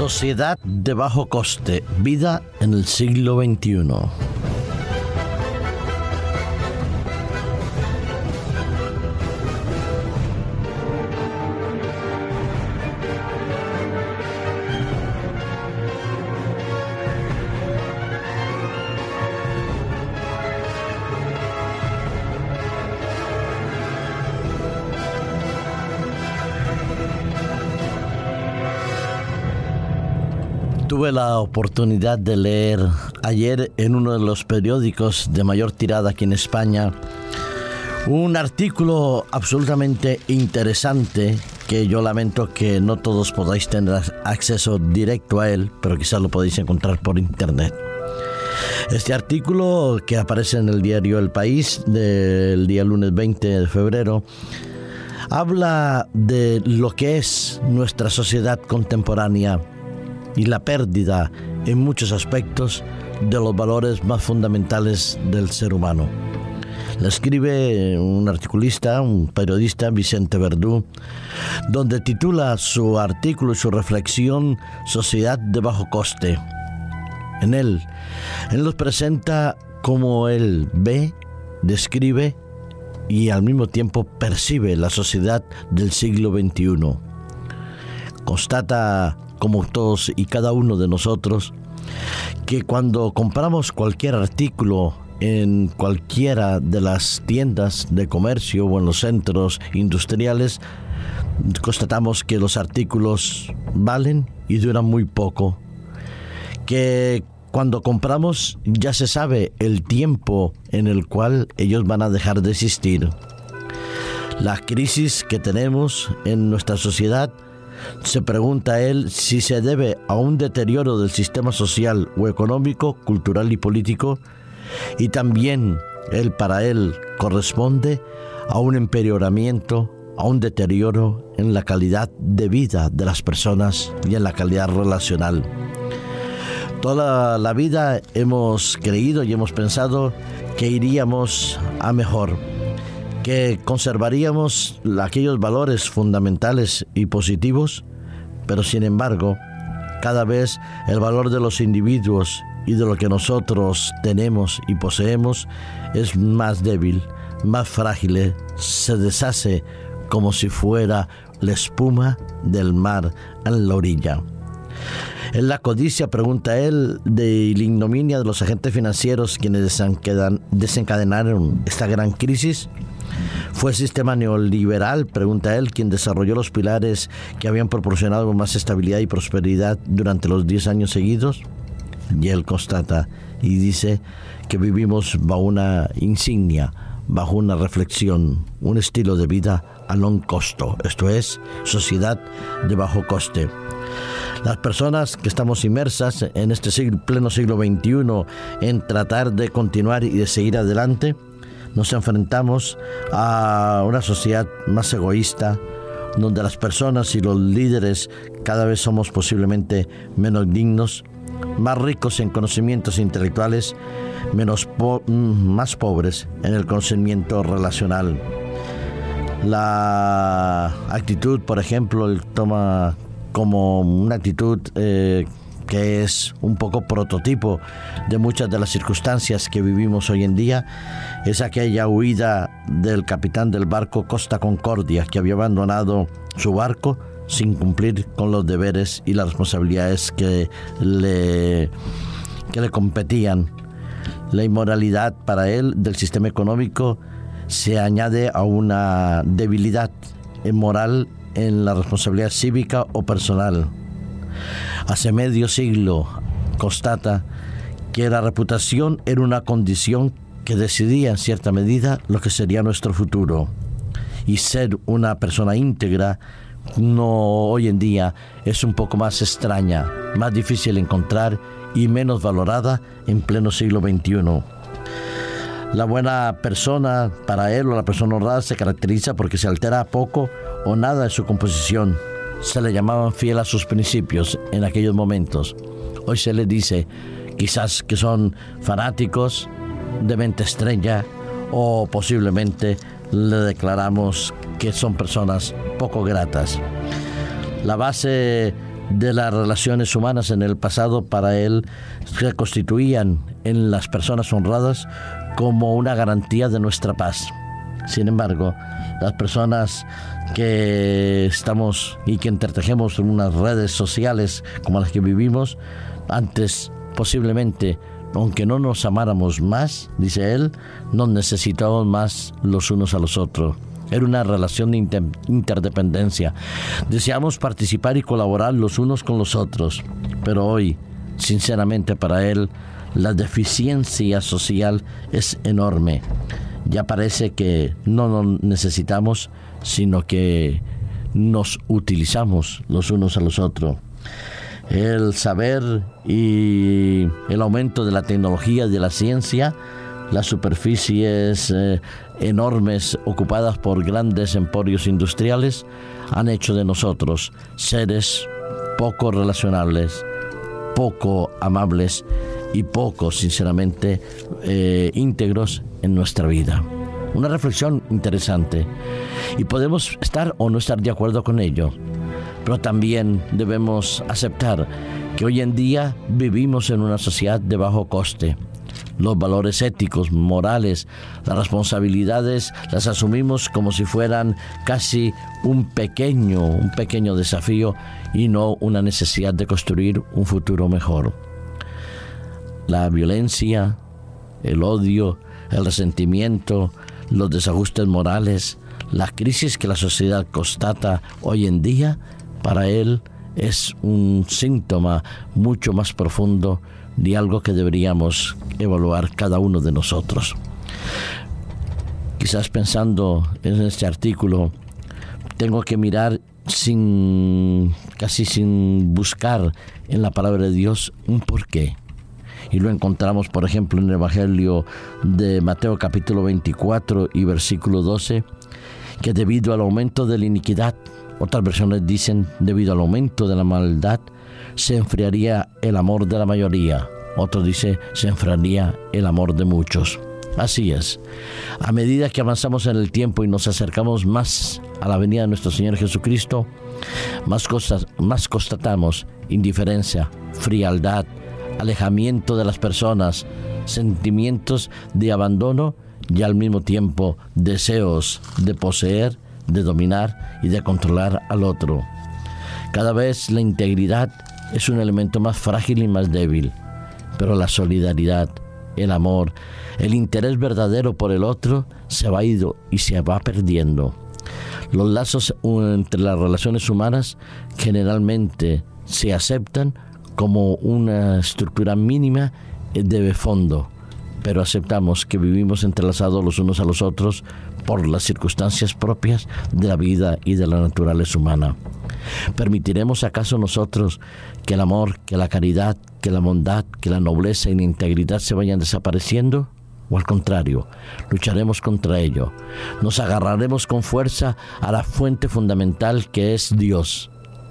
Sociedad de bajo coste, vida en el siglo XXI. Tuve la oportunidad de leer ayer en uno de los periódicos de mayor tirada aquí en España un artículo absolutamente interesante que yo lamento que no todos podáis tener acceso directo a él, pero quizás lo podéis encontrar por internet. Este artículo que aparece en el diario El País del día lunes 20 de febrero habla de lo que es nuestra sociedad contemporánea y la pérdida en muchos aspectos de los valores más fundamentales del ser humano. La escribe un articulista, un periodista, Vicente Verdú, donde titula su artículo y su reflexión Sociedad de bajo coste. En él, él nos presenta cómo él ve, describe y al mismo tiempo percibe la sociedad del siglo XXI. Constata como todos y cada uno de nosotros, que cuando compramos cualquier artículo en cualquiera de las tiendas de comercio o en los centros industriales, constatamos que los artículos valen y duran muy poco. Que cuando compramos ya se sabe el tiempo en el cual ellos van a dejar de existir. La crisis que tenemos en nuestra sociedad se pregunta él si se debe a un deterioro del sistema social o económico, cultural y político, y también él para él corresponde a un empeoramiento, a un deterioro en la calidad de vida de las personas y en la calidad relacional. Toda la vida hemos creído y hemos pensado que iríamos a mejor, que conservaríamos aquellos valores fundamentales y positivos, pero sin embargo, cada vez el valor de los individuos y de lo que nosotros tenemos y poseemos es más débil, más frágil, se deshace como si fuera la espuma del mar en la orilla. En la codicia, pregunta él, de la ignominia de los agentes financieros quienes desencadenaron esta gran crisis, ¿Fue el sistema neoliberal, pregunta él, quien desarrolló los pilares que habían proporcionado más estabilidad y prosperidad durante los 10 años seguidos? Y él constata y dice que vivimos bajo una insignia, bajo una reflexión, un estilo de vida a long costo, esto es, sociedad de bajo coste. Las personas que estamos inmersas en este pleno siglo XXI en tratar de continuar y de seguir adelante, nos enfrentamos a una sociedad más egoísta, donde las personas y los líderes cada vez somos posiblemente menos dignos, más ricos en conocimientos intelectuales, menos más pobres en el conocimiento relacional. La actitud, por ejemplo, él toma como una actitud eh, que es un poco prototipo de muchas de las circunstancias que vivimos hoy en día, es aquella huida del capitán del barco Costa Concordia, que había abandonado su barco sin cumplir con los deberes y las responsabilidades que le, que le competían. La inmoralidad para él del sistema económico se añade a una debilidad moral en la responsabilidad cívica o personal hace medio siglo constata que la reputación era una condición que decidía en cierta medida lo que sería nuestro futuro. Y ser una persona íntegra no hoy en día es un poco más extraña, más difícil de encontrar y menos valorada en pleno siglo XXI. La buena persona para él o la persona honrada se caracteriza porque se altera poco o nada en su composición se le llamaban fiel a sus principios en aquellos momentos. Hoy se le dice quizás que son fanáticos de mente estrella o posiblemente le declaramos que son personas poco gratas. La base de las relaciones humanas en el pasado para él se constituían en las personas honradas como una garantía de nuestra paz. Sin embargo, las personas que estamos y que entretejemos en unas redes sociales como las que vivimos, antes posiblemente, aunque no nos amáramos más, dice él, nos necesitábamos más los unos a los otros. Era una relación de interdependencia. Deseamos participar y colaborar los unos con los otros. Pero hoy, sinceramente para él, la deficiencia social es enorme. Ya parece que no nos necesitamos, sino que nos utilizamos los unos a los otros. El saber y el aumento de la tecnología y de la ciencia las superficies eh, enormes ocupadas por grandes emporios industriales han hecho de nosotros seres poco relacionables, poco amables y poco, sinceramente, eh, íntegros en nuestra vida. Una reflexión interesante y podemos estar o no estar de acuerdo con ello, pero también debemos aceptar que hoy en día vivimos en una sociedad de bajo coste los valores éticos, morales, las responsabilidades las asumimos como si fueran casi un pequeño, un pequeño desafío y no una necesidad de construir un futuro mejor. La violencia, el odio, el resentimiento, los desajustes morales, la crisis que la sociedad constata hoy en día, para él es un síntoma mucho más profundo de algo que deberíamos evaluar cada uno de nosotros. Quizás pensando en este artículo, tengo que mirar sin casi sin buscar en la palabra de Dios un porqué. Y lo encontramos, por ejemplo, en el Evangelio de Mateo capítulo 24 y versículo 12, que debido al aumento de la iniquidad, otras versiones dicen debido al aumento de la maldad, se enfriaría el amor de la mayoría. Otro dice, se enfriaría el amor de muchos. Así es. A medida que avanzamos en el tiempo y nos acercamos más a la venida de nuestro Señor Jesucristo, más cosas, más constatamos indiferencia, frialdad, alejamiento de las personas, sentimientos de abandono y al mismo tiempo deseos de poseer, de dominar y de controlar al otro. Cada vez la integridad es un elemento más frágil y más débil, pero la solidaridad, el amor, el interés verdadero por el otro se va ido y se va perdiendo. Los lazos entre las relaciones humanas generalmente se aceptan como una estructura mínima de fondo, pero aceptamos que vivimos entrelazados los unos a los otros por las circunstancias propias de la vida y de la naturaleza humana. ¿Permitiremos acaso nosotros que el amor, que la caridad, que la bondad, que la nobleza y la integridad se vayan desapareciendo? ¿O al contrario, lucharemos contra ello? Nos agarraremos con fuerza a la fuente fundamental que es Dios,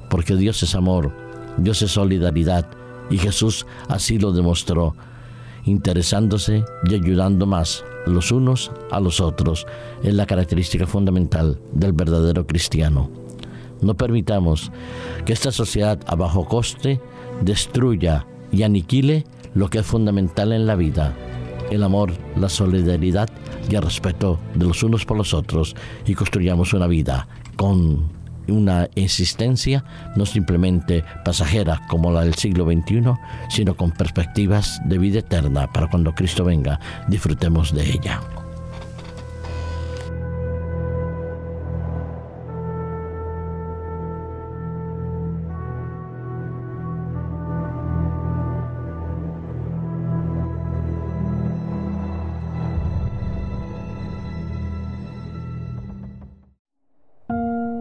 porque Dios es amor, Dios es solidaridad, y Jesús así lo demostró, interesándose y ayudando más los unos a los otros, es la característica fundamental del verdadero cristiano. No permitamos que esta sociedad a bajo coste destruya y aniquile lo que es fundamental en la vida, el amor, la solidaridad y el respeto de los unos por los otros y construyamos una vida con una existencia no simplemente pasajera como la del siglo XXI, sino con perspectivas de vida eterna para cuando Cristo venga disfrutemos de ella.